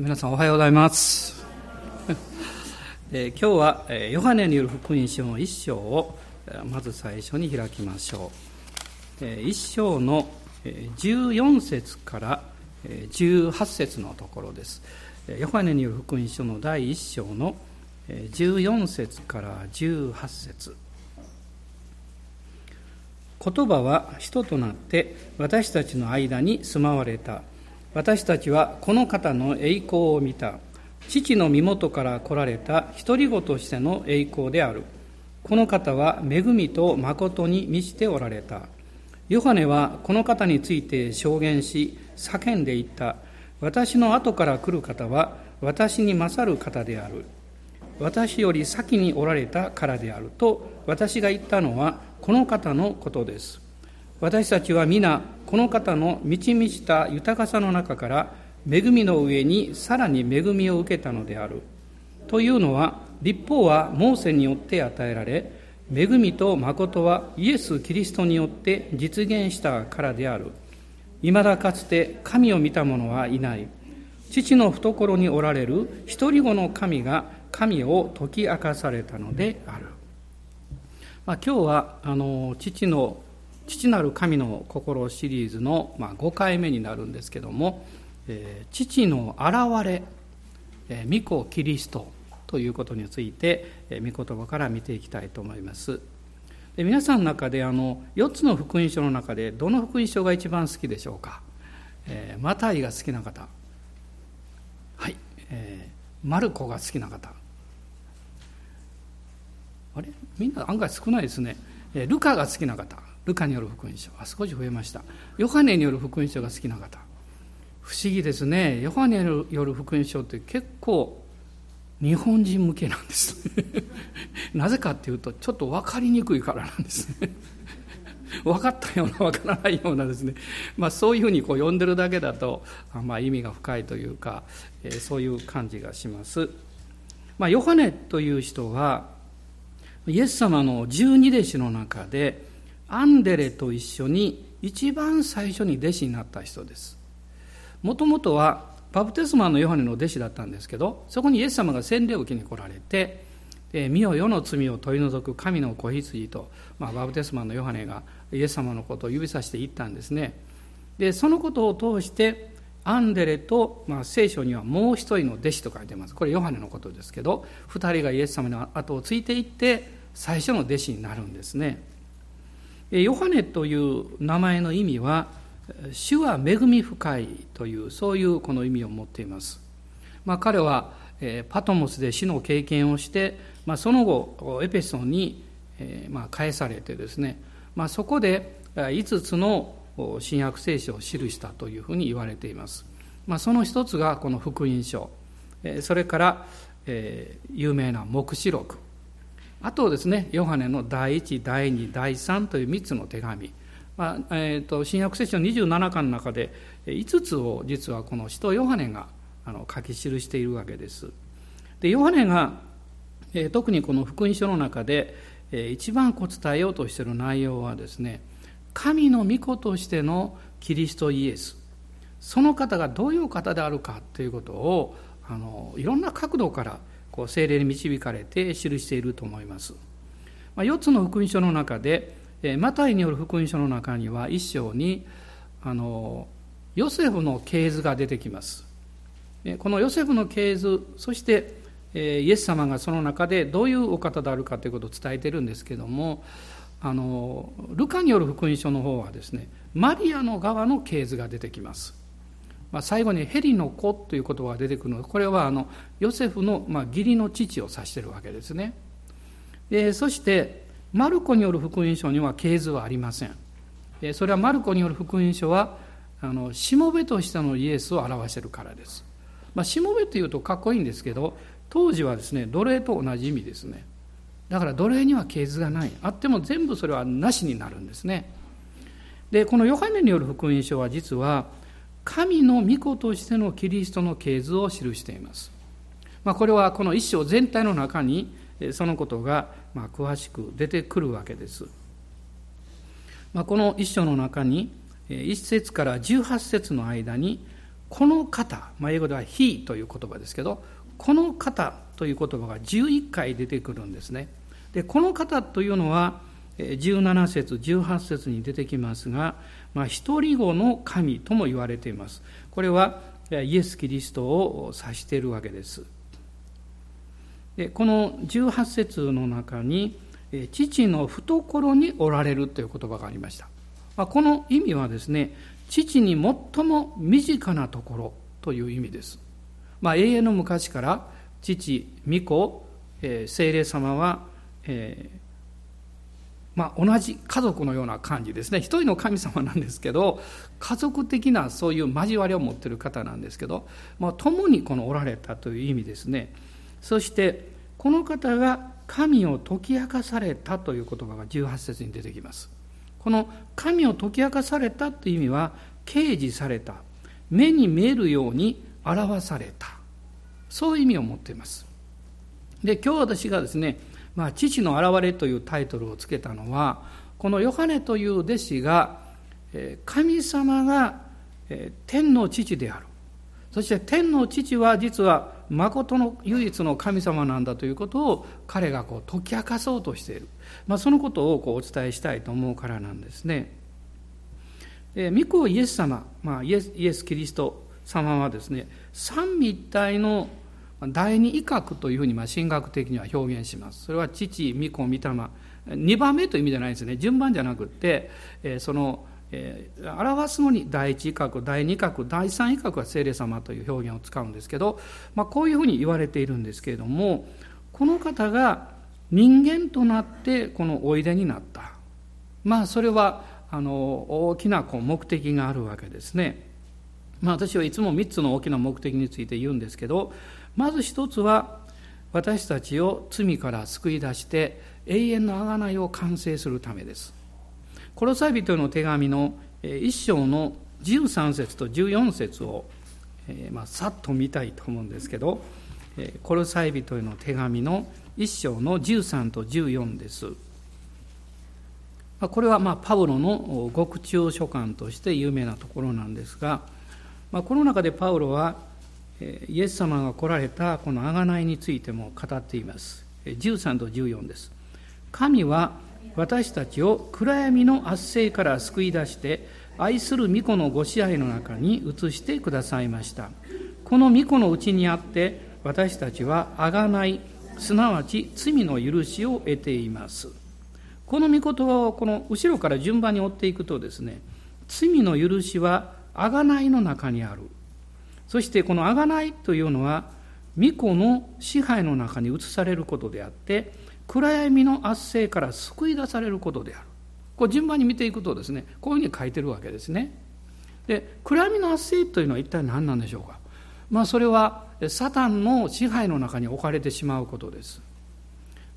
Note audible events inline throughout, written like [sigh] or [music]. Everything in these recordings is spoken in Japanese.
皆さんおはようございます。え今日はヨハネによる福音書の一章をまず最初に開きましょう。一章の14節から18節のところです。ヨハネによる福音書の第一章の14節から18節言葉は人となって私たちの間に住まわれた。私たちはこの方の栄光を見た。父の身元から来られた独り子としての栄光である。この方は恵みと誠に満ちておられた。ヨハネはこの方について証言し叫んでいった。私の後から来る方は私に勝る方である。私より先におられたからであると私が言ったのはこの方のことです。私たちは皆この方の満ち満ちた豊かさの中から恵みの上にさらに恵みを受けたのである。というのは立法はモーセによって与えられ恵みと誠はイエス・キリストによって実現したからである。いまだかつて神を見た者はいない。父の懐におられる一人子の神が神を解き明かされたのである、まあ、今日はあの父の父なる神の心シリーズの、まあ、5回目になるんですけども、え、父の現れ、え、御子キリストということについて、御言葉から見ていきたいと思います。で皆さんの中であの4つの福音書の中でどの福音書が一番好きでしょうか、えー、マタイが好きな方。はい、えー、マルコが好きな方。あれ？みんな案外少ないですね、えー、ルカが好きな方。ルカによる福音書。あ少し増えました。ヨハネによる福音書が好きな方。不思議ですね。ヨハネによる福音書って結構日本人向けなんです。[laughs] なぜかっていうとちょっと分かりにくいからなんです。[laughs] ね分かったような分からないようなですね、まあ、そういうふうにこう読んでるだけだと、まあ、意味が深いというか、えー、そういう感じがします、まあ、ヨハネという人はイエス様の十二弟子の中でアンデレと一緒に一番最初に弟子になった人です。もともとはバプテスマのヨハネの弟子だったんですけどそこにイエス様が洗礼を受けに来られて「身を世の罪を取り除く神の子羊と」まあ、バプテスマのヨハネがイエス様のことを指さして言ったんですね。でそのことを通してアンデレと、まあ、聖書にはもう一人の弟子と書いてます。これヨハネのことですけど2人がイエス様の後をついていって最初の弟子になるんですね。ヨハネという名前の意味は主は恵み深いというそういうこの意味を持っています、まあ、彼はパトモスで死の経験をして、まあ、その後エペソンに返されてですね、まあ、そこで5つの新約聖書を記したというふうに言われています、まあ、その一つがこの福音書。それから有名な黙示録。あとですねヨハネの第1第2第3という3つの手紙、まあえーと、新約聖書27巻の中で5つを実はこの使徒ヨハネがあの書き記しているわけです。でヨハネが、えー、特にこの福音書の中で、えー、一番こう伝えようとしている内容はですね神の御子としてのキリストイエス。その方がどういう方であるかということをあのいろんな角度からこう精霊に導かれて記していると思います。まあ、4つの福音書の中で、えマタイによる福音書の中には一章にあのヨセフの系図が出てきます。このヨセフの系図、そしてイエス様がその中でどういうお方であるかということを伝えてるんですけども、あのルカによる福音書の方はですね、マリアの側の系図が出てきます。まあ、最後にヘリの子という言葉が出てくるのでこれはあのヨセフの、まあ、義理の父を指しているわけですね。でそしてマルコによる福音書には系図はありません。それはマルコによる福音書はあのしもべとしてのイエスを表しているからです、まあ、しもべというとかっこいいんですけど当時はですね奴隷と同じ意味ですね。だから奴隷には系図がない。あっても全部それはなしになるんですね。でこのヨハネによる福音書は実は神の御子としてのキリストの系図を記しています。まあ、これはこの一章全体の中にそのことがまあ詳しく出てくるわけです。まあ、この一章の中に1節から18節の間にこの方、まあ、英語では「he」という言葉ですけどこの方という言葉が11回出てくるんですねでこの方というのは17節18節に出てきますが、まあ、一人子の神とも言われています。これはイエス・キリストを指しているわけです。でこの18節の中に父の懐におられるという言葉がありました、まあ、この意味はですね父に最も身近なところという意味です。まあ、永遠の昔から父、御子、えー、精霊様は、えーまあ、同じ家族のような感じですね。一人の神様なんですけど家族的なそういう交わりを持ってる方なんですけど、まあ、共にこのおられたという意味ですね。そしてこの方が神を解き明かされたという言葉が18節に出てきます。この神を解き明かされたという意味は掲示された。目に見えるように表された。そういう意味を持っています。で今日私がですね「まあ、父の現れ」というタイトルをつけたのはこのヨハネという弟子が神様が天の父であるそして天の父は実は誠の唯一の神様なんだということを彼がこう解き明かそうとしている、まあ、そのことをこうお伝えしたいと思うからなんですね。で御子イエス様、まあ、イエスイエス・キリスト様はですね三位一体の第二威嚇というふうに神学的には表現します。それは父、御子、御霊、2番目という意味じゃないですね。順番じゃなくて、その、表すのに第一威嚇第二威嚇第三威嚇は聖霊様という表現を使うんですけど、まあ、こういうふうに言われているんですけれどもこの方が人間となってこのおいでになったまあそれはあの大きなこう目的があるわけですね。まあ、私はいつも3つの大きな目的について言うんですけどまず一つは私たちを罪から救い出して永遠の贖いを完成するためです。コロサイ人の手紙の一章の13節と14節を、えー、まあ、さっと見たいと思うんですけど、えコロサイ人への手紙の一章の13と14です。これはまあパウロの獄中書簡として有名なところなんですが、まあ、この中でパウロはイエス様が来られたこの贖いについても語っています。13と14です。神は私たちを暗闇の圧政から救い出して愛する御子のご支配の中に移してくださいましたこの御子のうちにあって私たちは贖いすなわち罪の許しを得ていますこの御言葉をこの後ろから順番に追っていくとですね罪の許しは贖いの中にあるそしてこの贖いというのは御子の支配の中に移されることであって暗闇の圧政から救い出されることである。こう順番に見ていくとですねこういうふうに書いてるわけですね。で暗闇の圧政というのは一体何なんでしょうか。まあそれはサタンの支配の中に置かれてしまうことです。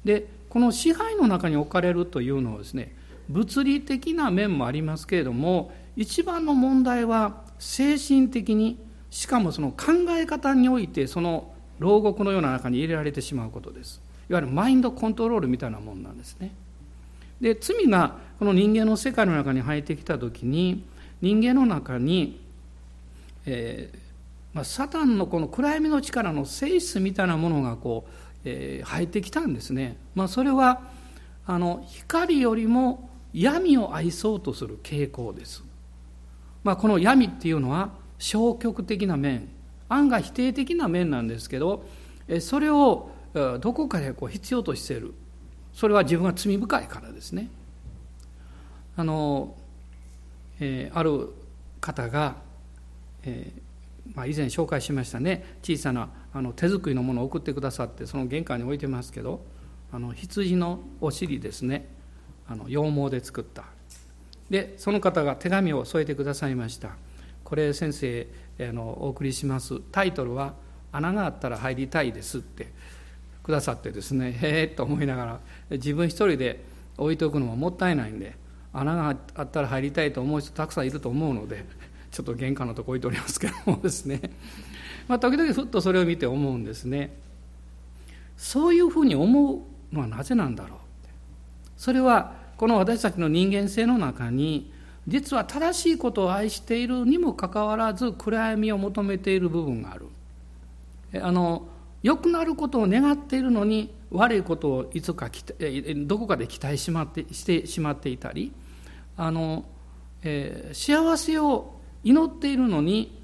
でこの支配の中に置かれるというのはですね物理的な面もありますけれども一番の問題は精神的にしかもその考え方においてその牢獄のような中に入れられてしまうことですいわゆるマインドコントロールみたいなもんなんですね。で罪がこの人間の世界の中に入ってきた時に人間の中に、えーまあ、サタンのこの暗闇の力の性質みたいなものがこう、えー、入ってきたんですね。まあ、それはあの光よりも闇を愛そうとする傾向です。まあ、この闇っていうのは消極的な面案外否定的な面なんですけどそれをどこかでこう必要としている？それは自分が罪深いからですね。あの、えー、ある方が、えーまあ、以前紹介しましたね。小さなあの手作りのものを送ってくださってその玄関に置いてますけどあの羊のお尻ですね。あの羊毛で作った。でその方が手紙を添えてくださいました。これ先生あのお送りします。タイトルは「穴があったら入りたいです」って。くださってですねへえと思いながら自分一人で置いておくのももったいないんで穴があったら入りたいと思う人たくさんいると思うのでちょっと玄関のとこ置いておりますけどもですね。まあ時々ふっとそれを見て思うんですね。そういうふうに思うのはなぜなんだろうそれはこの私たちの人間性の中に実は正しいことを愛しているにもかかわらず暗闇を求めている部分がある。あの良くなることを願っているのに悪いことをいつかどこかで期待しまってしてしまっていたりあの、えー、幸せを祈っているのに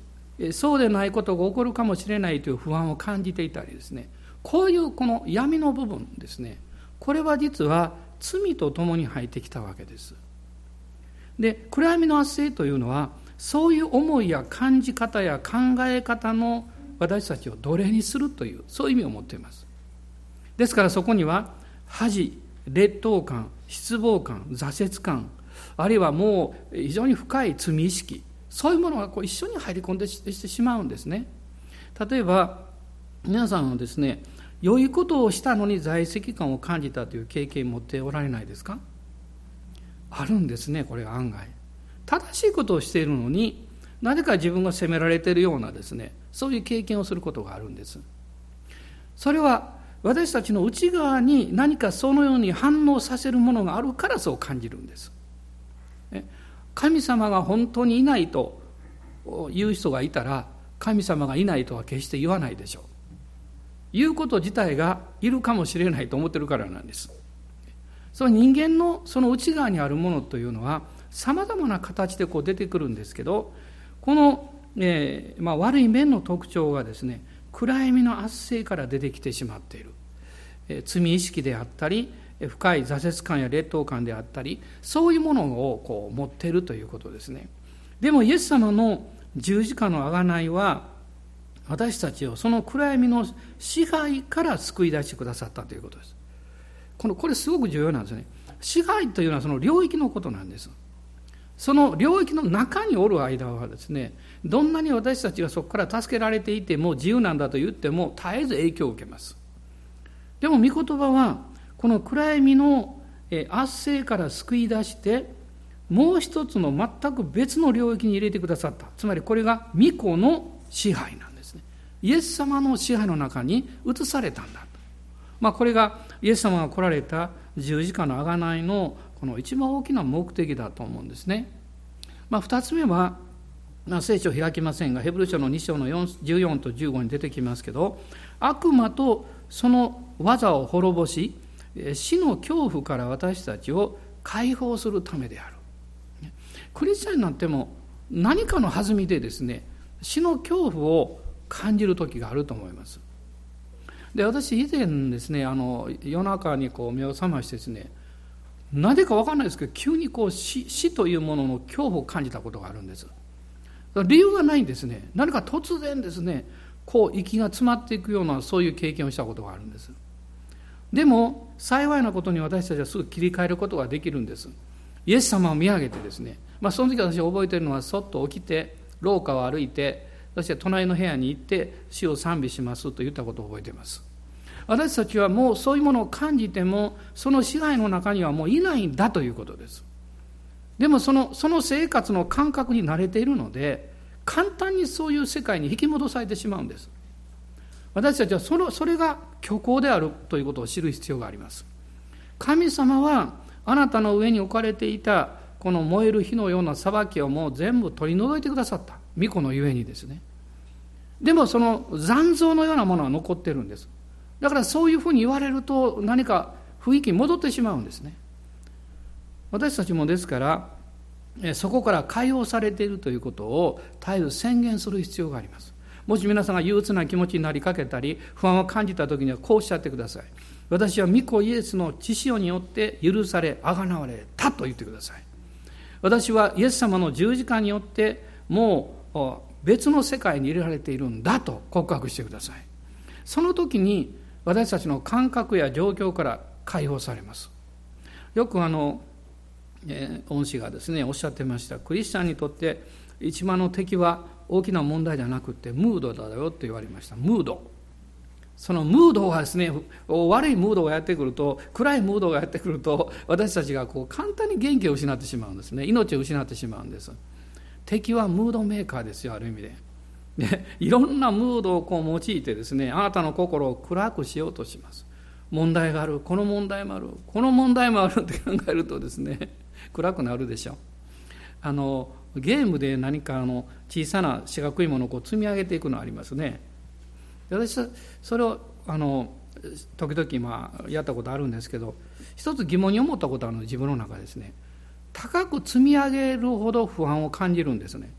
そうでないことが起こるかもしれないという不安を感じていたりですね。こういうこの闇の部分ですね。これは実は罪とともに入ってきたわけです。で暗闇の圧政というのはそういう思いや感じ方や考え方の私たちを奴隷にするというそういう意味を持っています。ですからそこには恥劣等感失望感挫折感あるいはもう非常に深い罪意識そういうものがこう一緒に入り込んでしてしまうんですね。例えば皆さんはですね良いことをしたのに在籍感を感じたという経験を持っておられないですか？あるんですねこれ案外。正しいことをしているのになぜか自分が責められているようなですねそういう経験をすることがあるんです。それは私たちの内側に何かそのように反応させるものがあるからそう感じるんです。神様が本当にいないという人がいたら神様がいないとは決して言わないでしょう。言うこと自体がいるかもしれないと思ってるからなんです。その人間のその内側にあるものというのはさまざまな形でこう出てくるんですけどこの、えーまあ、悪い面の特徴がですね暗闇の圧政から出てきてしまっている、えー、罪意識であったり深い挫折感や劣等感であったりそういうものをこう持っているということですね。でもイエス様の十字架の贖いは私たちをその暗闇の支配から救い出してくださったということです。このこれすごく重要なんですね。支配というのはその領域のことなんです。その領域の中におる間はですねどんなに私たちがそこから助けられていても自由なんだと言っても絶えず影響を受けます。でも御言葉はこの暗闇の圧政から救い出してもう一つの全く別の領域に入れてくださった。つまりこれが御子の支配なんですね。イエス様の支配の中に移されたんだまあ、これがイエス様が来られた十字架の贖いのこの一番大きな目的だと思うんですね。まあ、2つ目は、まあ、聖書を開きませんがヘブル書の2章の14と15に出てきますけど悪魔とその技を滅ぼし死の恐怖から私たちを解放するためであるクリスチャンになっても何かの弾みでですね死の恐怖を感じる時があると思いますで私以前ですねあの夜中にこう目を覚ましてですねなぜか分かんないですけど急にこう死死というものの恐怖を感じたことがあるんです。理由がないんですね。何か突然ですねこう息が詰まっていくようなそういう経験をしたことがあるんです。でも幸いなことに私たちはすぐ切り替えることができるんです。イエス様を見上げてですね、まあ、その時私覚えてるのはそっと起きて廊下を歩いてそして隣の部屋に行って死を賛美しますと言ったことを覚えています。私たちはもうそういうものを感じてもその支配の中にはもういないんだということです。でもそのその生活の感覚に慣れているので簡単にそういう世界に引き戻されてしまうんです。私たちはそのそれが虚構であるということを知る必要があります。神様はあなたの上に置かれていたこの燃える火のような裁きをもう全部取り除いてくださった。巫女のゆえにですね。でもその残像のようなものは残ってるんです。だからそういうふうに言われると何か雰囲気に戻ってしまうんですね。私たちもですからそこから解放されているということを絶えず宣言する必要があります。もし皆さんが憂鬱な気持ちになりかけたり不安を感じた時にはこうおっしゃってください。私は御子イエスの血潮によって許されあがなわれたと言ってください。私はイエス様の十字架によってもう別の世界に入れられているんだと告白してください。その時に私たちの感覚や状況から解放されます。よくあの、えー、恩師がですねおっしゃってました。クリスチャンにとって一番の敵は大きな問題じゃなくてムードだよって言われました。ムード。そのムードがですね悪いムードがやってくると暗いムードがやってくると私たちがこう簡単に元気を失ってしまうんですね。命を失ってしまうんです。敵はムードメーカーですよある意味で。でいろんなムードをこう用いてですねあなたの心を暗くしようとします。問題があるこの問題もあるこの問題もあるって考えるとですね [laughs] 暗くなるでしょう。あのゲームで何かあの小さな四角いものをこう積み上げていくのありますね。私それをあの時々まあやったことあるんですけど一つ疑問に思ったことあるの自分の中ですね。高く積み上げるほど不安を感じるんですね。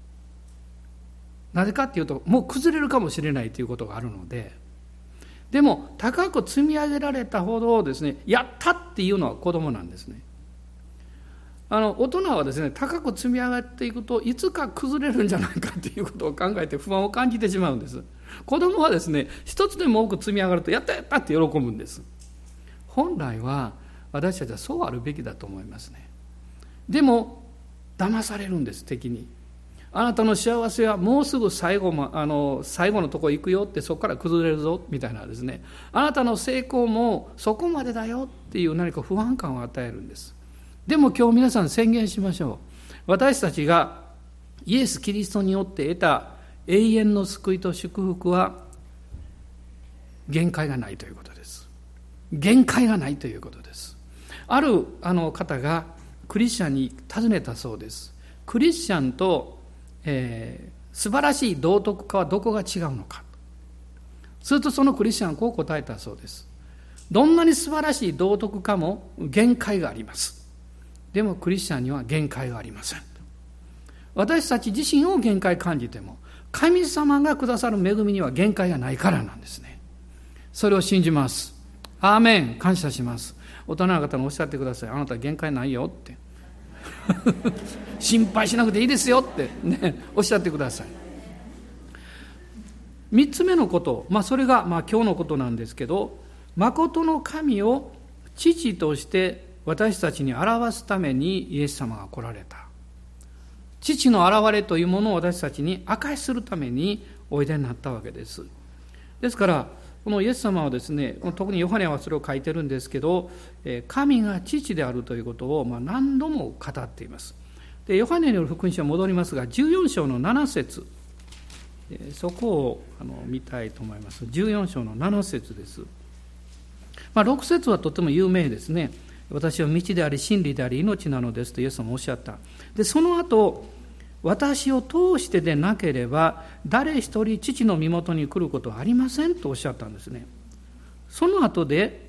なぜかっていうともう崩れるかもしれないということがあるのででも高く積み上げられたほどですねやったっていうのは子供なんですね。あの大人はですね高く積み上がっていくといつか崩れるんじゃないかということを考えて不安を感じてしまうんです。子供はですね一つでも多く積み上がるとやったやったって喜ぶんです。本来は私たちはそうあるべきだと思いますね。でも騙されるんです敵に。あなたの幸せはもうすぐ最後もあの最後のとこ行くよってそこから崩れるぞみたいなですねあなたの成功もそこまでだよっていう何か不安感を与えるんですでも今日皆さん宣言しましょう。私たちがイエス・キリストによって得た永遠の救いと祝福は限界がないということです。限界がないということです。あるあの方がクリスチャンに尋ねたそうです。クリスチャンと、えー、素晴らしい道徳家はどこが違うのか。するとそのクリスチャンはこう答えたそうです。どんなに素晴らしい道徳家も限界があります。でもクリスチャンには限界がありません。私たち自身を限界感じても神様がくださる恵みには限界がないからなんですね。それを信じます。アーメン。感謝します。大人の方におっしゃってください。あなた限界ないよって。[laughs] 心配しなくていいですよってねおっしゃってください。3つ目のこと、まあ、それがまあ今日のことなんですけど誠の神を父として私たちに表すためにイエス様が来られた。父の現れというものを私たちに明かしするためにおいでになったわけです。ですからこのイエス様はですね特にヨハネはそれを書いてるんですけど神が父であるということをま何度も語っています。でヨハネによる福音書に戻りますが14章の7節。そこをあの見たいと思います。14章の7節です、まあ、6節はとても有名ですね。私は道であり真理であり命なのですとイエス様おっしゃった。でその後私を通してでなければ誰一人父の身元に来ることはありませんとおっしゃったんですね。その後で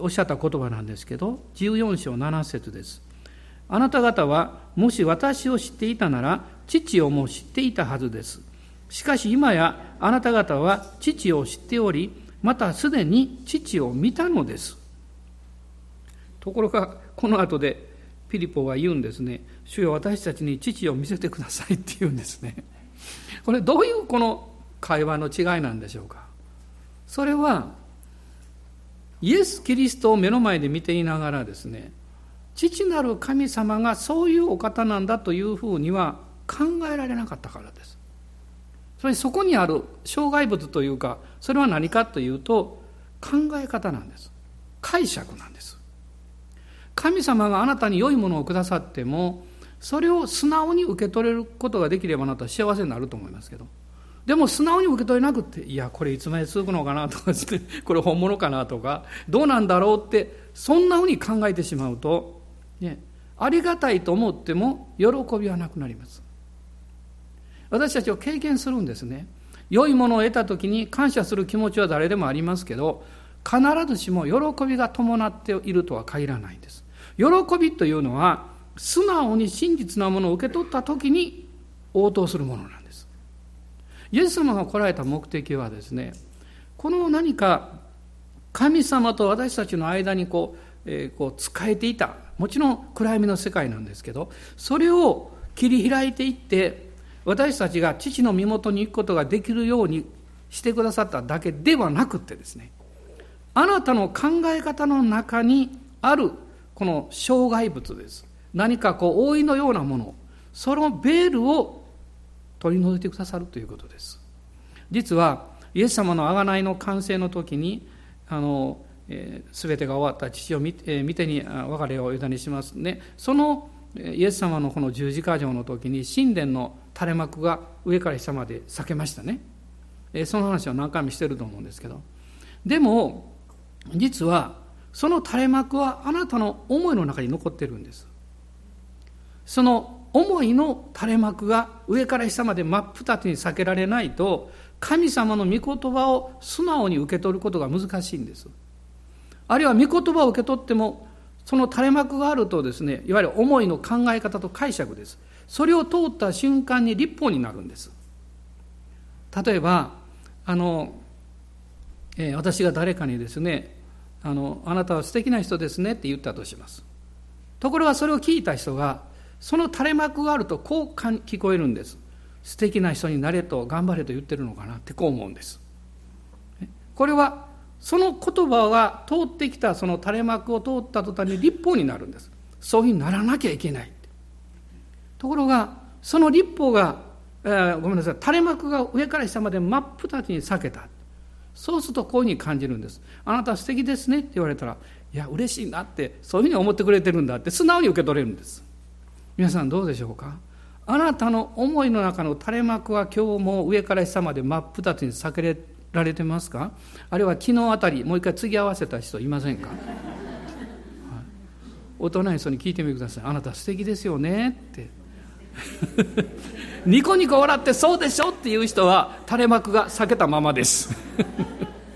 おっしゃった言葉なんですけど14章7節です。あなた方はもし私を知っていたなら父をも知っていたはずです。しかし今やあなた方は父を知っておりまたすでに父を見たのです。ところがこの後でピリポは言うんですね。主よ私たちに父を見せてくださいって言うんですね。これどういうこの会話の違いなんでしょうか？それはイエス・キリストを目の前で見ていながらですね父なる神様がそういうお方なんだというふうには考えられなかったからです。それそこにある障害物というかそれは何かというと考え方なんです。解釈なんです。神様があなたに良いものをくださってもそれを素直に受け取れることができればなたは幸せになると思いますけど。でも素直に受け取れなくていやこれいつまで続くのかなとかですねこれ本物かなとかどうなんだろうってそんなふうに考えてしまうと、ね、ありがたいと思っても喜びはなくなります。私たちは経験するんですね。良いものを得た時に感謝する気持ちは誰でもありますけど必ずしも喜びが伴っているとは限らないんです。喜びというのは素直に真実なものを受け取った時に応答するものなんです。イエス様が来られた目的はですねこの何か神様と私たちの間にこう,、えー、こう仕えていたもちろん暗闇の世界なんですけどそれを切り開いていって私たちが父の身元に行くことができるようにしてくださっただけではなくてですねあなたの考え方の中にあるこの障害物です。何かこう覆いのようなものそのベールを取り除いてくださるということです。実はイエス様の贖いの完成の時にあの、えー、全てが終わった父を見,、えー、見てに別れを委ねしますね。そのイエス様のこの十字架上の時に神殿の垂れ幕が上から下まで裂けましたね、えー、その話は何回もしてると思うんですけど。でも実はその垂れ幕はあなたの思いの中に残ってるんです。その思いの垂れ幕が上から下まで真っ二つに避けられないと神様の御言葉を素直に受け取ることが難しいんです。あるいは御言葉を受け取ってもその垂れ幕があるとですねいわゆる思いの考え方と解釈です。それを通った瞬間に立法になるんです。例えばあの、えー、私が誰かにですねあのあなたは素敵な人ですねって言ったとします。ところがそれを聞いた人がその垂れ幕があるとこう聞こえるんです。素敵な人になれと頑張れと言ってるのかなってこう思うんです。これはその言葉が通ってきたその垂れ幕を通った途端に立法になるんです。そういうふうにならなきゃいけないところがその立法が、えー、ごめんなさい垂れ幕が上から下まで真っ二つに裂けた。そうするとこういうふうに感じるんです。あなた素敵ですねって言われたらいや嬉しいなってそういうふうに思ってくれてるんだって素直に受け取れるんです。皆さんどうでしょうか？あなたの思いの中の垂れ幕は今日も上から下まで真っ二つに避けられてますか？あるいは昨日あたりもう一回継ぎ合わせた人いませんか、はい、大人の人に聞いてみてください。あなた素敵ですよねって。[laughs] ニコニコ笑ってそうでしょっていう人は垂れ幕が避けたままです。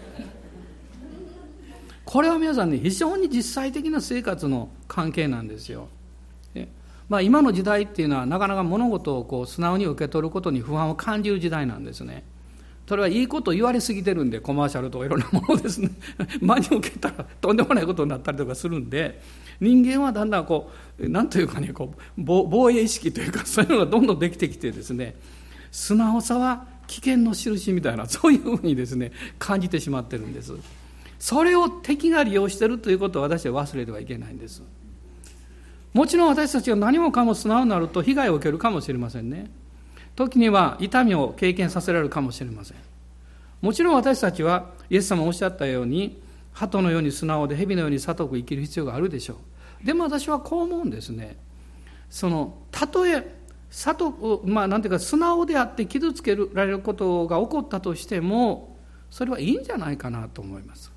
[laughs] これは皆さんね非常に実際的な生活の関係なんですよ。まあ、今の時代っていうのはなかなか物事をこう素直に受け取ることに不安を感じる時代なんですね。それはいいこと言われすぎてるんでコマーシャルとかいろんなものですね。[laughs] 真に受けたらとんでもないことになったりとかするんで人間はだんだんこう何というかねこう防衛意識というか [laughs] そういうのがどんどんできてきてですね素直さは危険の印みたいなそういうふうにですね感じてしまってるんです。それを敵が利用してるということを私は忘れてはいけないんです。もちろん私たちが何もかも素直になると被害を受けるかもしれませんね。時には痛みを経験させられるかもしれません。もちろん私たちはイエス様おっしゃったように鳩のように素直で蛇のように悟く生きる必要があるでしょう。でも私はこう思うんですね。そのたとえ悟まあなんていうか素直であって傷つけられることが起こったとしてもそれはいいんじゃないかなと思います。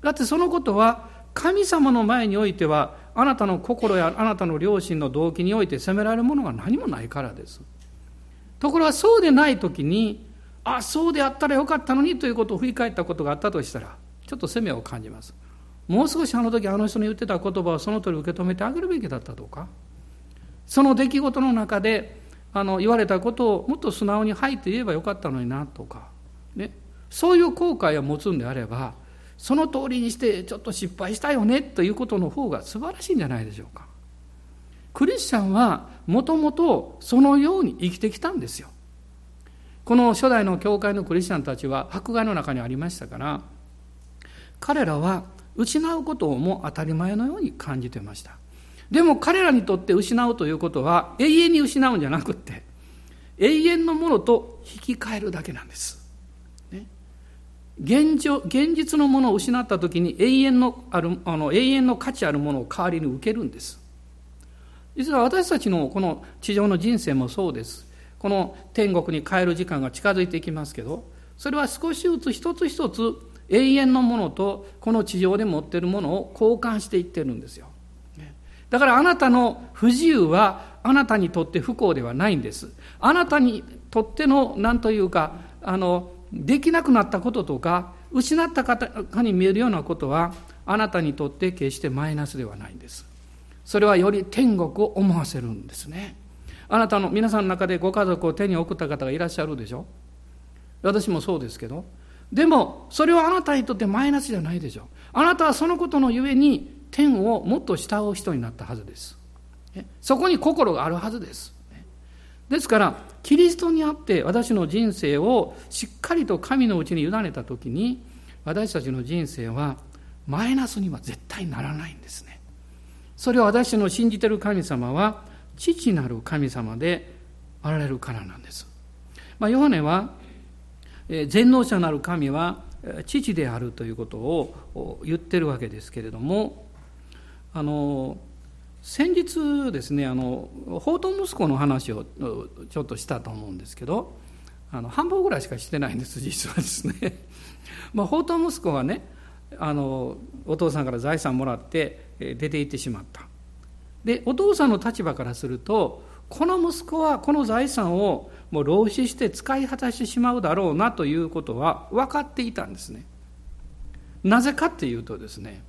だってそのことは神様の前においてはあなたの心やあなたの良心の動機において責められるものが何もないからです。ところがそうでない時にあそうであったらよかったのにということを振り返ったことがあったとしたらちょっと責めを感じます。もう少しあの時あの人の言ってた言葉をその通り受け止めてあげるべきだったとかその出来事の中であの言われたことをもっと素直に「はい」って言えばよかったのになとか、ね、そういう後悔を持つんであればその通りにしてちょっと失敗したよねということの方が素晴らしいんじゃないでしょうか。クリスチャンはもともとそのように生きてきたんですよ。この初代の教会のクリスチャンたちは迫害の中にありましたから彼らは失うことをも当たり前のように感じてました。でも彼らにとって失うということは永遠に失うんじゃなくって永遠のものと引き換えるだけなんです。現状現実のものを失った時に永遠のあるあの永遠の価値あるものを代わりに受けるんです。実は私たちのこの地上の人生もそうです。この天国に帰る時間が近づいていきますけどそれは少しずつ一つ一つ永遠のものとこの地上で持っているものを交換していってるんですよ。だからあなたの不自由はあなたにとって不幸ではないんです。あなたにとっての何というかあのできなくなったこととか失ったかに見えるようなことはあなたにとって決してマイナスではないんです。それはより天国を思わせるんですね。あなたの皆さんの中でご家族を手に送った方がいらっしゃるでしょ。私もそうですけど。でもそれはあなたにとってマイナスじゃないでしょ。あなたはそのことのゆえに天をもっと慕う人になったはずです。そこに心があるはずです。ですからキリストにあって私の人生をしっかりと神のうちに委ねた時に私たちの人生はマイナスには絶対ならないんですね。それは私の信じてる神様は父なる神様であられるからなんです、まあ、ヨハネは全能者なる神は父であるということを言ってるわけですけれどもあの先日ですねあの宝刀息子の話をちょっとしたと思うんですけどあの半分ぐらいしかしてないんです [laughs] 実はですね、[laughs] まあ、宝刀息子はねあのお父さんから財産もらって出て行ってしまったでお父さんの立場からするとこの息子はこの財産をもう浪費して使い果たしてしまうだろうなということは分かっていたんですね。なぜかっていうとですね、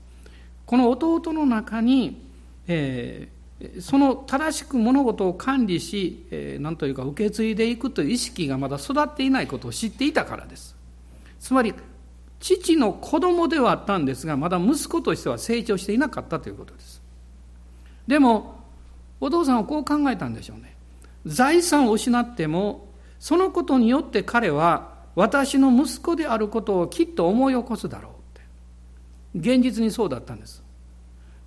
この弟の中に、えー、その正しく物事を管理し、えー、というか受け継いでいくという意識がまだ育っていないことを知っていたからです。つまり、父の子供ではあったんですが、まだ息子としては成長していなかったということです。でも、お父さんはこう考えたんでしょうね。財産を失っても、そのことによって彼は私の息子であることをきっと思い起こすだろうって。現実にそうだったんです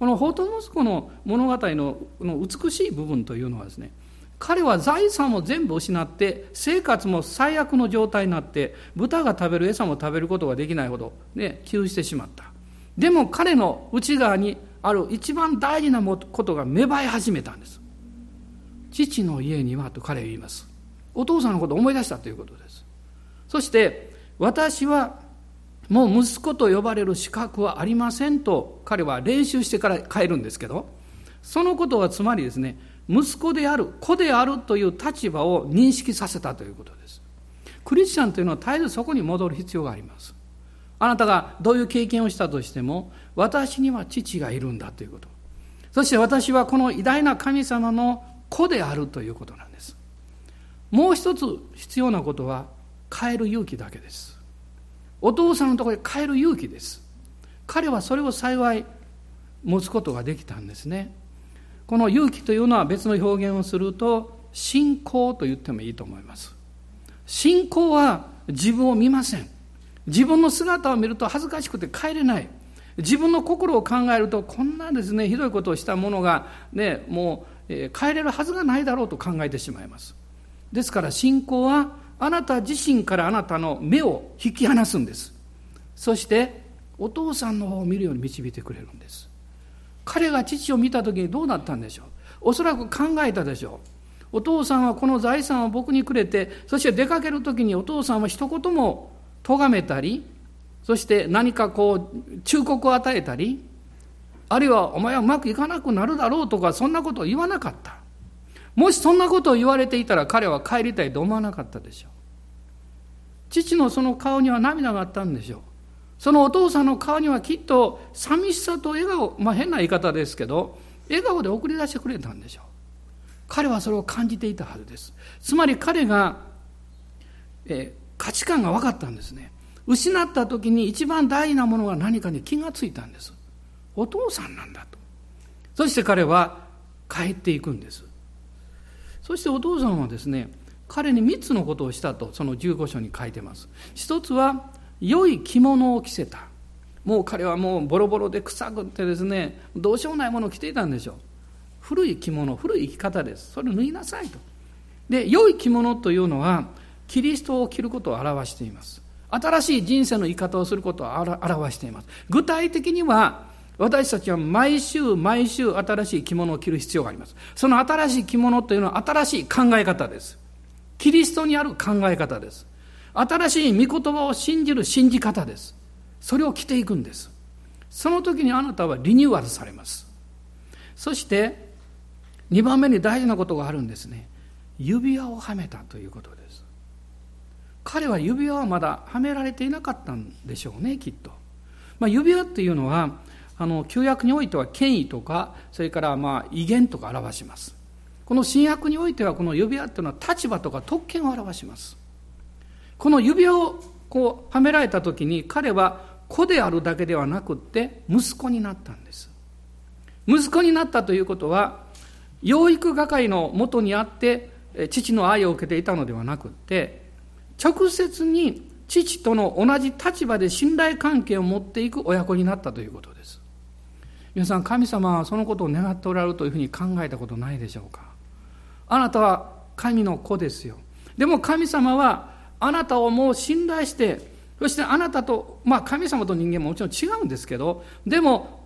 この法と息子の物語のの美しい部分というのはですね彼は財産を全部失って生活も最悪の状態になって豚が食べる餌も食べることができないほど、ね、窮してしまった。でも彼の内側にある一番大事なことが芽生え始めたんです。父の家にはと彼は言います。お父さんのことを思い出したということです。そして私はもう息子と呼ばれる資格はありませんと彼は練習してから帰るんですけどそのことはつまりですね息子である子であるという立場を認識させたということです。クリスチャンというのは絶えずそこに戻る必要があります。あなたがどういう経験をしたとしても私には父がいるんだということ。そして私はこの偉大な神様の子であるということなんです。もう一つ必要なことは変える勇気だけです。お父さんのところへ帰る勇気です。彼はそれを幸い持つことができたんですね。この勇気というのは別の表現をすると信仰と言ってもいいと思います。信仰は自分を見ません。自分の姿を見ると恥ずかしくて帰れない。自分の心を考えるとこんなですねひどいことをした者がねもう、えー、帰れるはずがないだろうと考えてしまいます。ですから信仰はあなた自身からあなたの目を引き離すんです。そしてお父さんの方を見るように導いてくれるんです。彼が父を見た時にどうなったんでしょう。おそらく考えたでしょう。お父さんはこの財産を僕にくれてそして出かける時にお父さんは一言も咎めたりそして何かこう忠告を与えたりあるいはお前はうまくいかなくなるだろうとかそんなことを言わなかった。もしそんなことを言われていたら彼は帰りたいと思わなかったでしょう。父のその顔には涙があったんでしょう。そのお父さんの顔にはきっと寂しさと笑顔、まあ変な言い方ですけど、笑顔で送り出してくれたんでしょう。彼はそれを感じていたはずです。つまり彼が、えー、価値観が分かったんですね。失った時に一番大事なものが何かに気がついたんです。お父さんなんだと。そして彼は帰っていくんです。そしてお父さんはですね、彼に3つのことをしたとその15章に書いてます。一つは良い着物を着せた。もう彼はもうボロボロで臭くてですねどうしようもないものを着ていたんでしょう。古い着物古い生き方です。それを脱ぎなさいと。で良い着物というのはキリストを着ることを表しています。新しい人生の生き方をすることを表しています。具体的には私たちは毎週毎週新しい着物を着る必要があります。その新しい着物というのは新しい考え方です。キリストにある考え方です。新しい御言葉を信じる信じ方です。それを着ていくんです。その時にあなたはリニューアルされます。そして、2番目に大事なことがあるんですね。指輪をはめたということです。彼は指輪はまだはめられていなかったんでしょうね、きっと。まあ、指輪っていうのは、あの旧約においては権威とか、それからまあ威厳とか表します。この新約においてはこの指輪というのは立場とか特権を表します。この指輪をこうはめられた時に彼は子であるだけではなくって息子になったんです。息子になったということは養育係のもとにあって父の愛を受けていたのではなくって直接に父との同じ立場で信頼関係を持っていく親子になったということです。皆さん神様はそのことを願っておられるというふうに考えたことないでしょうか？あなたは神の子ですよ。でも神様はあなたをもう信頼して、そしてあなたと、まあ神様と人間ももちろん違うんですけど、でも、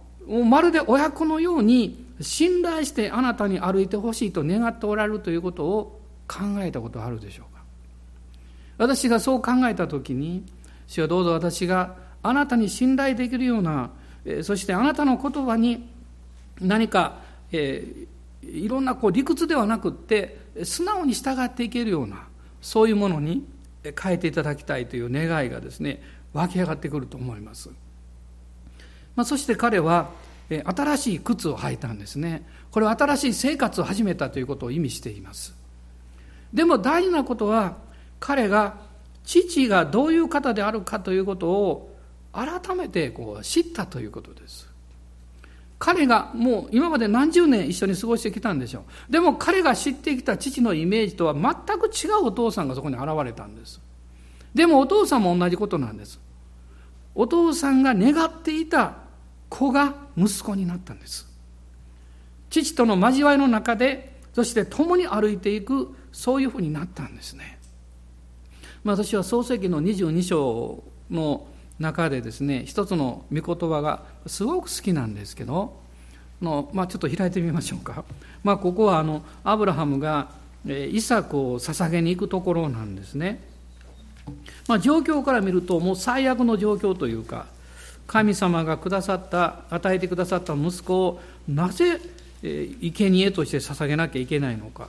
まるで親子のように信頼してあなたに歩いてほしいと願っておられるということを考えたことあるでしょうか私がそう考えたときに、主はどうぞ私があなたに信頼できるような、そしてあなたの言葉に何か、えーいろんなこう理屈ではなくって素直に従っていけるようなそういうものに変えていただきたいという願いがですね湧き上がってくると思います、まあ、そして彼は新しい靴を履いたんですね。これは新しい生活を始めたということを意味しています。でも大事なことは彼が父がどういう方であるかということを改めてこう知ったということです。彼がもう今まで何十年一緒に過ごしてきたんでしょう。でも彼が知ってきた父のイメージとは全く違うお父さんがそこに現れたんです。でもお父さんも同じことなんです。お父さんが願っていた子が息子になったんです。父との交わりの中でそして共に歩いていくそういうふうになったんですね、まあ、私は創世記の22章の中でですね一つの御言葉がすごく好きなんですけどの、まあ、ちょっと開いてみましょうか、まあ、ここはあのアブラハムがイサクを捧げに行くところなんですね、まあ、状況から見るともう最悪の状況というか神様がくださった与えてくださった息子をなぜ生贄として捧げなきゃいけないのか。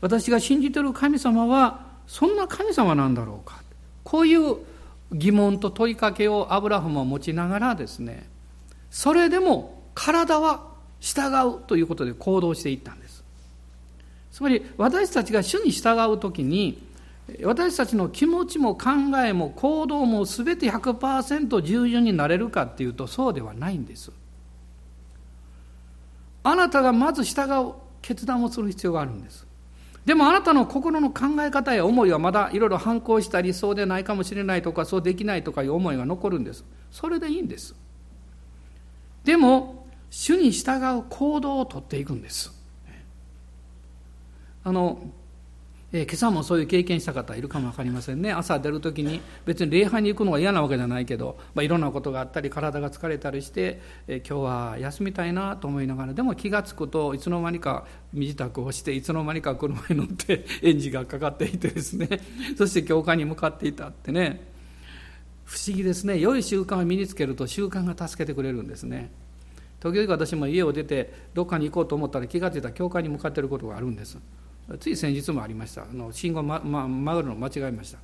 私が信じてる神様はそんな神様なんだろうか。こういう疑問と問いかけをアブラハムは持ちながらですねそれでも体は従うということで行動していったんです。つまり私たちが主に従う時に私たちの気持ちも考えも行動も全て100%従順になれるかっていうとそうではないんです。あなたがまず従う決断をする必要があるんです。でもあなたの心の考え方や思いはまだいろいろ反抗したりそうでないかもしれないとかそうできないとかいう思いが残るんです。それでいいんです。でも主に従う行動をとっていくんです。あのえー、今朝もそういう経験した方いるかも分かりませんね。朝出る時に別に礼拝に行くのが嫌なわけじゃないけど、まあ、いろんなことがあったり体が疲れたりして、えー、今日は休みたいなと思いながらでも気が付くといつの間にか身支度をしていつの間にか車に乗って [laughs] エンジンがかかっていてですね。[laughs] そして教会に向かっていたってね。不思議ですね。良い習慣を身につけると習慣が助けてくれるんですね。時々私も家を出てどっかに行こうと思ったら気が付いた教会に向かっていることがあるんです。つい先日もありました。あの信号、まま、曲がるの間違えました、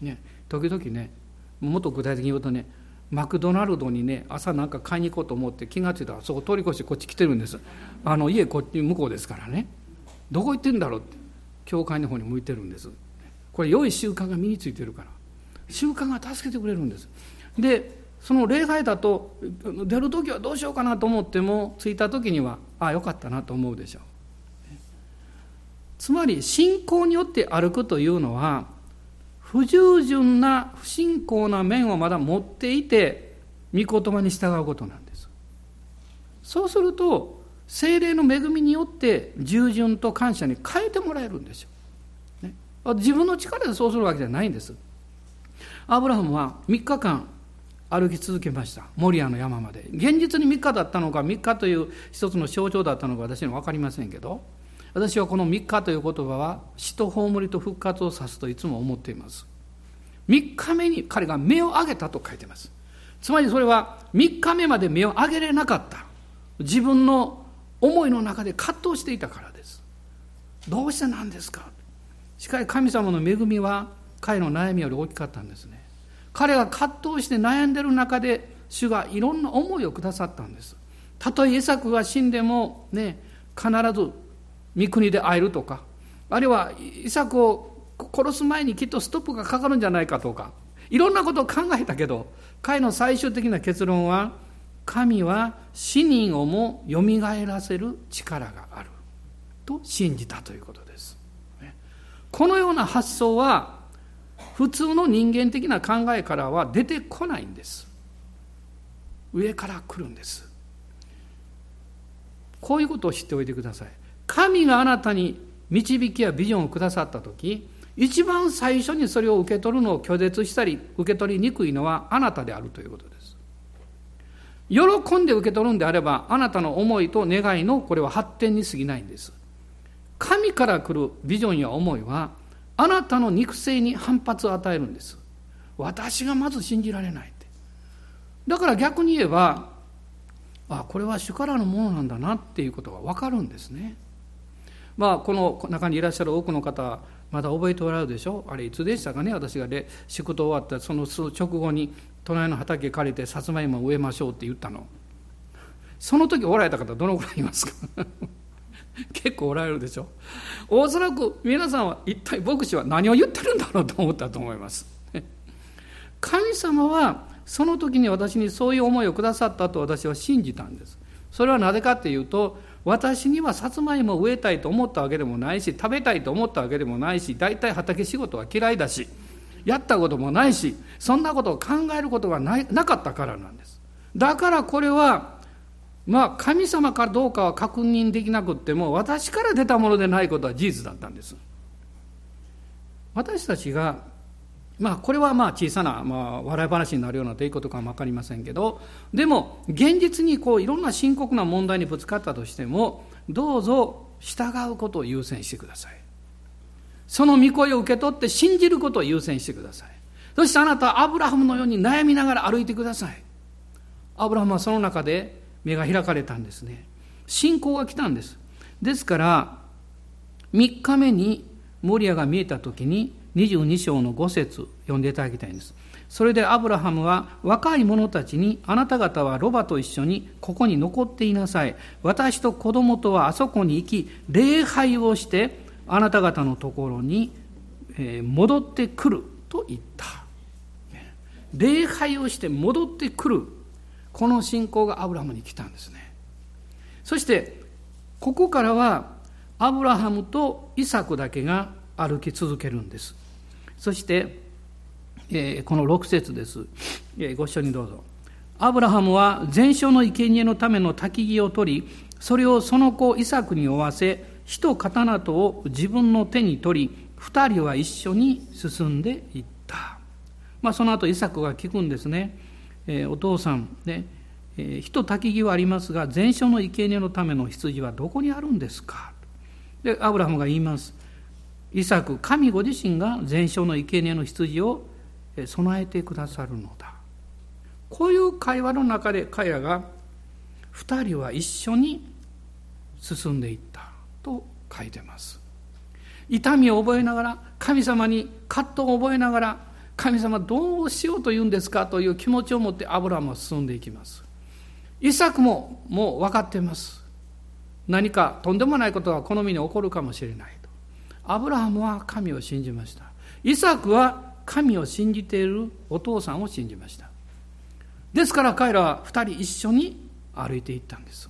ね、時々ねもっと具体的に言うとねマクドナルドにね朝なんか買いに行こうと思って気が付いたらそこ通り越してこっち来てるんです。あの家こっち向こうですからね。どこ行ってんだろうって教会の方に向いてるんです。これ良い習慣が身についてるから。習慣が助けてくれるんです。でその礼拝だと出る時はどうしようかなと思っても着いた時にはああよかったなと思うでしょう。つまり信仰によって歩くというのは不従順な不信仰な面をまだ持っていて御言葉に従うことなんです。そうすると精霊の恵みによって従順と感謝に変えてもらえるんですよ、ね、自分の力でそうするわけじゃないんです。アブラハムは3日間歩き続けました。モリアの山まで。現実に3日だったのか3日という一つの象徴だったのか私には分かりませんけど。私はこの3日という言葉は死と葬りと復活を指すといつも思っています。3日目に彼が目を上げたと書いてます。つまりそれは3日目まで目を上げれなかった。自分の思いの中で葛藤していたからです。どうしてなんですか？しかし神様の恵みは彼の悩みより大きかったんですね。彼が葛藤して悩んでる中で主がいろんな思いをくださったんです。たとえイサクが死んでもね必ず三国で会えるとかあるいはイサクを殺す前にきっとストップがかかるんじゃないかとかいろんなことを考えたけど彼の最終的な結論は神は死人をもよみがえらせる力がある。と信じたということです。このような発想は普通の人間的な考えからは出てこないんです。上から来るんです。こういうことを知っておいてください。神があなたに導きやビジョンをくださった時一番最初にそれを受け取るのを拒絶したり受け取りにくいのはあなたであるということです。喜んで受け取るんであればあなたの思いと願いのこれは発展に過ぎないんです。神から来るビジョンや思いはあなたの肉声に反発を与えるんです。私がまず信じられないって。だから逆に言えばあこれは主からのものなんだなっていうことが分かるんですね。まあこの中にいらっしゃる多くの方まだ覚えておられるでしょあれいつでしたかね？私が祝祷終わったその直後に隣の畑借りてさつまいも植えましょうって言ったの。その時おられた方どのくらいいますか？[laughs] 結構おられるでしょおそらく皆さんは一体牧師は何を言ってるんだろうと思ったと思います。[laughs] 神様はその時に私にそういう思いをくださったと私は信じたんです。それはなぜかっていうと私にはさつまいも植えたいと思ったわけでもないし食べたいと思ったわけでもないし大体畑仕事は嫌いだしやったこともないしそんなことを考えることがななかったからなんです。だからこれはまあ神様かどうかは確認できなくっても私から出たものでないことは事実だったんです。私たちがまあこれはまあ小さな、まあ、笑い話になるようなということかも分かりませんけどでも現実にこういろんな深刻な問題にぶつかったとしてもどうぞ従うことを優先してください。その御声を受け取って信じることを優先してください。そしてあなたはアブラハムのように悩みながら歩いてください。アブラハムはその中で目が開かれたんですね。信仰が来たんです。ですから3日目にモリアが見えた時に22章の5節読んでいただきたいんです。それでアブラハムは若い者たちにあなた方はロバと一緒にここに残っていなさい。私と子供とはあそこに行き礼拝をしてあなた方のところに戻ってくると言った。礼拝をして戻ってくる。この信仰がアブラハムに来たんですね。そしてここからはアブラハムとイサクだけが歩き続けるんです。そして、えー、この6節です、えー、ご一緒にどうぞ。アブラハムは全焼の生贄のための焚き木を取りそれをその子イサクに負わせ火と刀とを自分の手に取り二人は一緒に進んでいった、まあ、その後イサクが聞くんですね。えー、お父さんね、えー、火と焚き木はありますが全焼の生贄のための羊はどこにあるんですか？でアブラハムが言います。イサク神ご自身が全焼の生贄の羊を備えてくださるのだ。こういう会話の中で彼らが2人は一緒に進んでいった。と書いてます。痛みを覚えながら神様に葛藤を覚えながら神様どうしようと言うんですか？という気持ちを持ってアブラハムは進んでいきます。イサクももう分かっています。何かとんでもないことが好みに起こるかもしれないと。アブラハムは神を信じました。イサクは神を信じているお父さんを信じました。ですから彼らは2人一緒に歩いていったんです。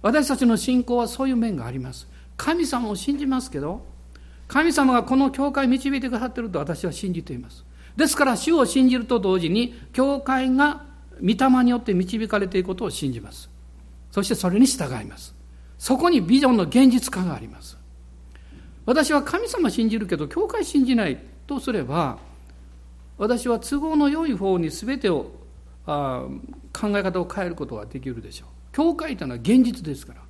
私たちの信仰はそういう面があります。神様を信じますけど神様がこの教会を導いてくださっていると私は信じています。ですから主を信じると同時に教会が御霊によって導かれていることを信じます。そしてそれに従います。そこにビジョンの現実化があります。私は神様信じるけど教会信じないとすれば私は都合の良い方に全てをあ考え方を変えることができるでしょう。教会というのは現実ですから。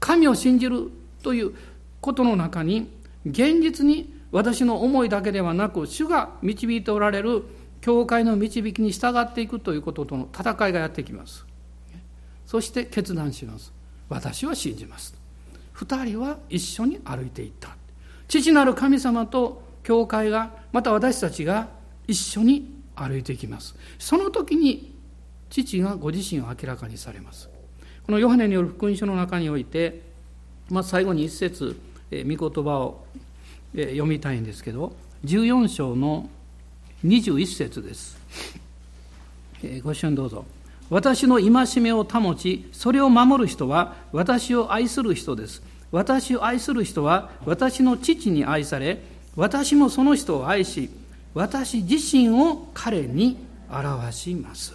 神を信じるということの中に現実に私の思いだけではなく主が導いておられる教会の導きに従っていくということとの戦いがやってきます。そして決断します。私は信じます二人は一緒に歩いていった父なる神様と教会がまた私たちが一緒に歩いていきますその時に父がご自身を明らかにされますこのヨハネによる福音書の中において、まあ、最後に一節え御言葉を読みたいんですけど14章の21節です。えご一緒にどうぞ。私の戒めを保ち、それを守る人は私を愛する人です。私を愛する人は私の父に愛され、私もその人を愛し、私自身を彼に表します。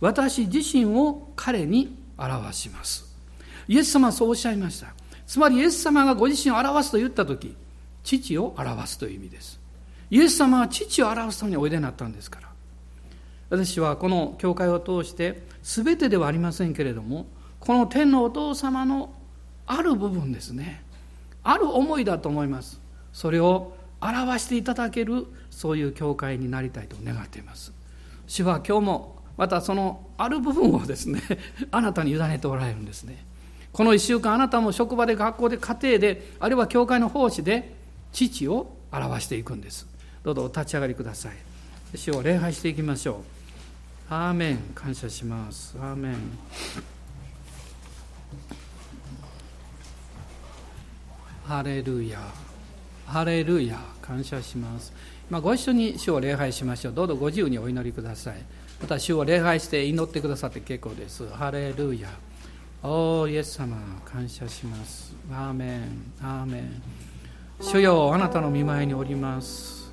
私自身を彼に表します。イエス様はそうおっしゃいました。つまりイエス様がご自身を表すと言ったとき、父を表すという意味ですイエス様は父を表すためにおいでになったんですから私はこの教会を通して全てではありませんけれどもこの天のお父様のある部分ですね。ある思いだと思います。それを表していただけるそういう教会になりたいと願っています。主は今日もまたそのある部分をですねあなたに委ねておられるんですね。この1週間あなたも職場で学校で家庭であるいは教会の奉仕で父を表していくんです。どうぞお立ち上がりください。主を礼拝していきましょう。アーメン感謝しますアーメンハレルヤハレルヤ感謝しますま、ご一緒に主を礼拝しましょうどうぞご自由にお祈りくださいまた主を礼拝して祈ってくださって結構ですハレルヤおーイエス様感謝しますアーメンアーメン主よあなたの見舞いにおります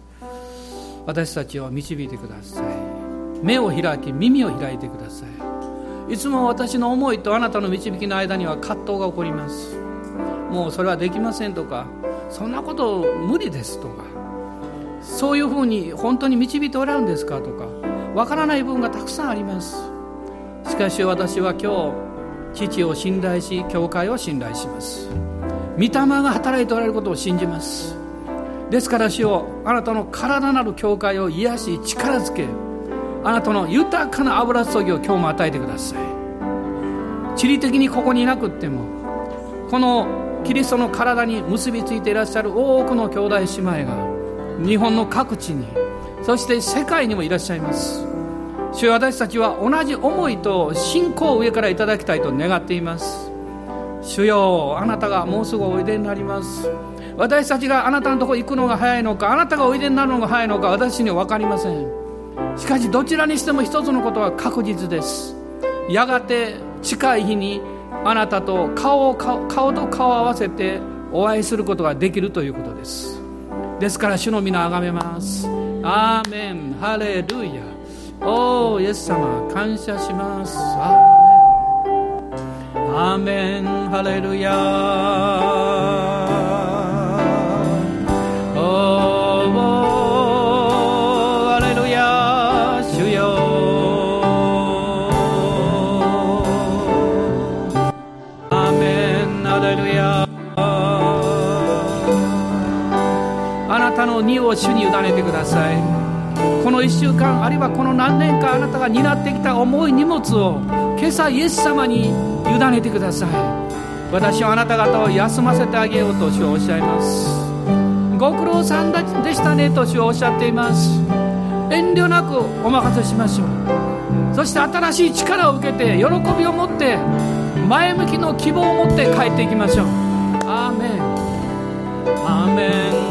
私たちを導いてください目を開き耳を開いてください。いつも私の思いとあなたの導きの間には葛藤が起こります。もうそれはできませんとかそんなこと無理ですとかそういうふうに本当に導いておられるんですかとかわからない部分がたくさんあります。しかし私は今日父を信頼し教会を信頼します。御霊が働いておられることを信じます。ですから主よあなたの体なる教会を癒し力づけあなたの豊かな油注ぎを今日も与えてください。地理的にここにいなくってもこのキリストの体に結びついていらっしゃる多くの兄弟姉妹が日本の各地にそして世界にもいらっしゃいます。主よ私たちは同じ思いと信仰を上からいただきたいと願っています。主よあなたがもうすぐおいでになります。私たちがあなたのとこ行くのが早いのかあなたがおいでになるのが早いのか私には分かりません。しかしどちらにしても一つのことは確実です。やがて近い日にあなたと顔を顔と顔を合わせてお会いすることができるということです。ですから主の皆あがめます。アーメン。ハレルヤ。おーイエス様。感謝します。アーメン。ハレルヤ。主に委ねてください。この1週間あるいはこの何年間あなたが担ってきた重い荷物を今朝イエス様に委ねてください。私はあなた方を休ませてあげようと主はおっしゃいます。ご苦労さんでしたねと主はおっしゃっています。遠慮なくお任せしましょう。そして新しい力を受けて喜びを持って前向きの希望を持って帰っていきましょう。アーメン。アーメン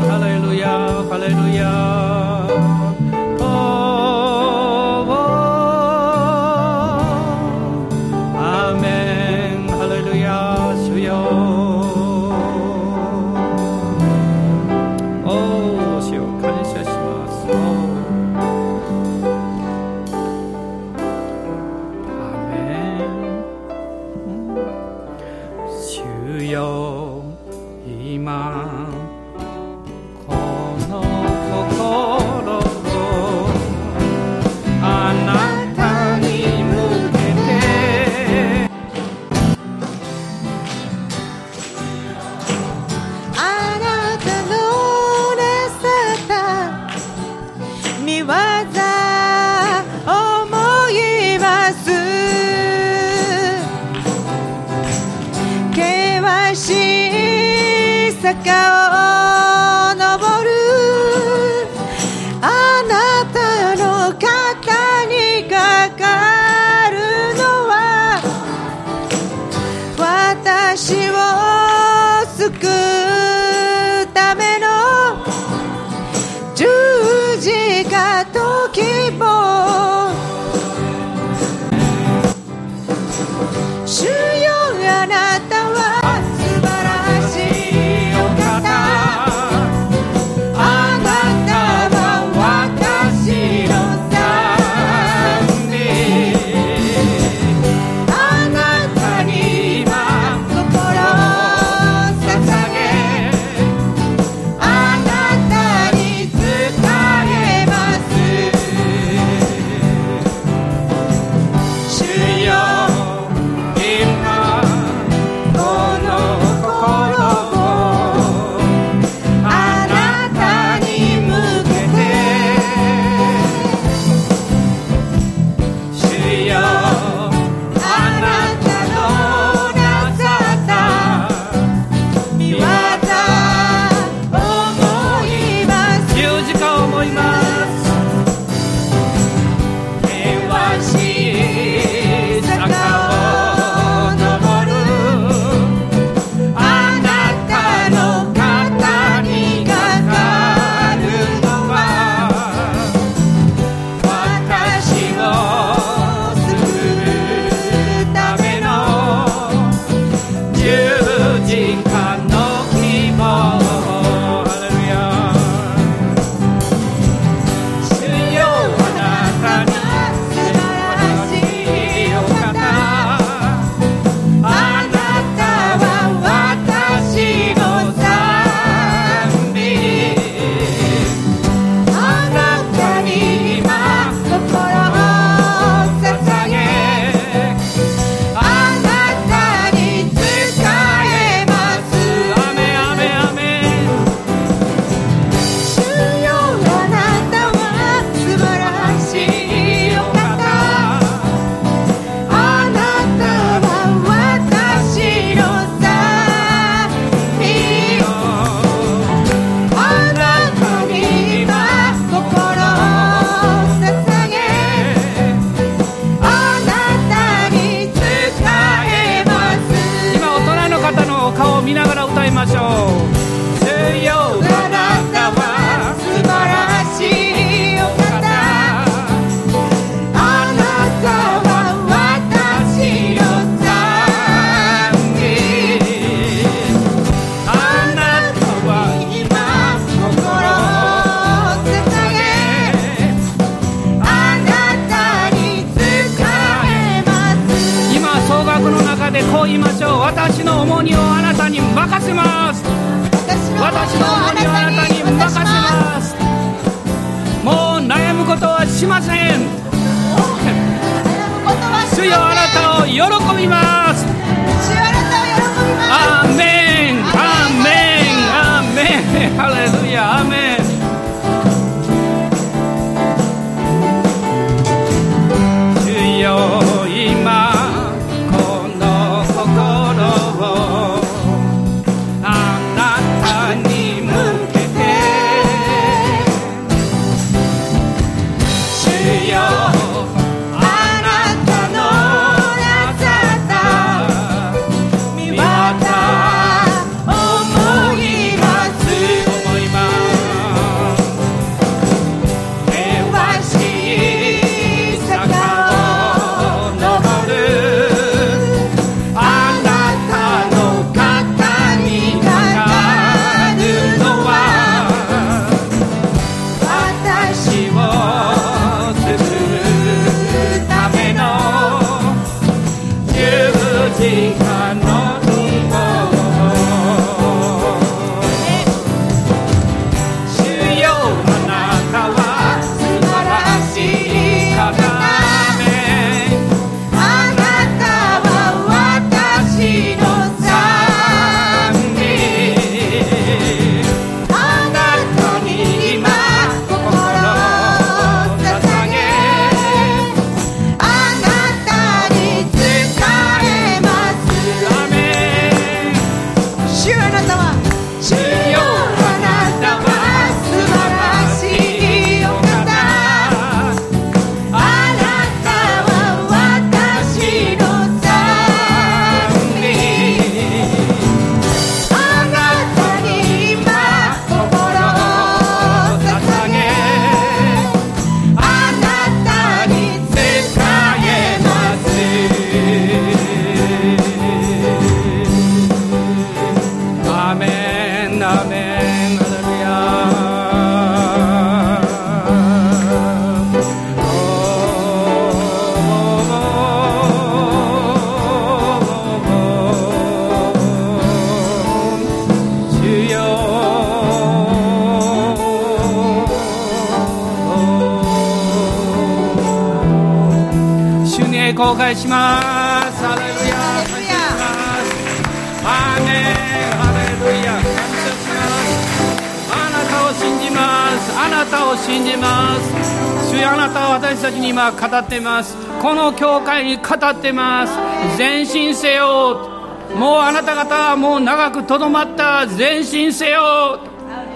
私たちに今語ってます。この教会に語ってます。前進せよ。もうあなた方はもう長くとどまった。前進せよ。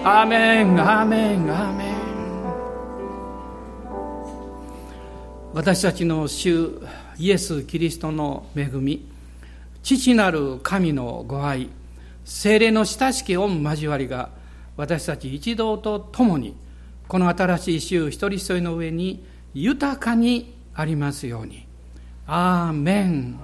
アメン。アメン。アメン。私たちの主イエス・キリストの恵み。父なる神のご愛。精霊の親しき御交わりが。私たち一同と共にこの新しい週一人一人の上に豊かにありますように。アーメン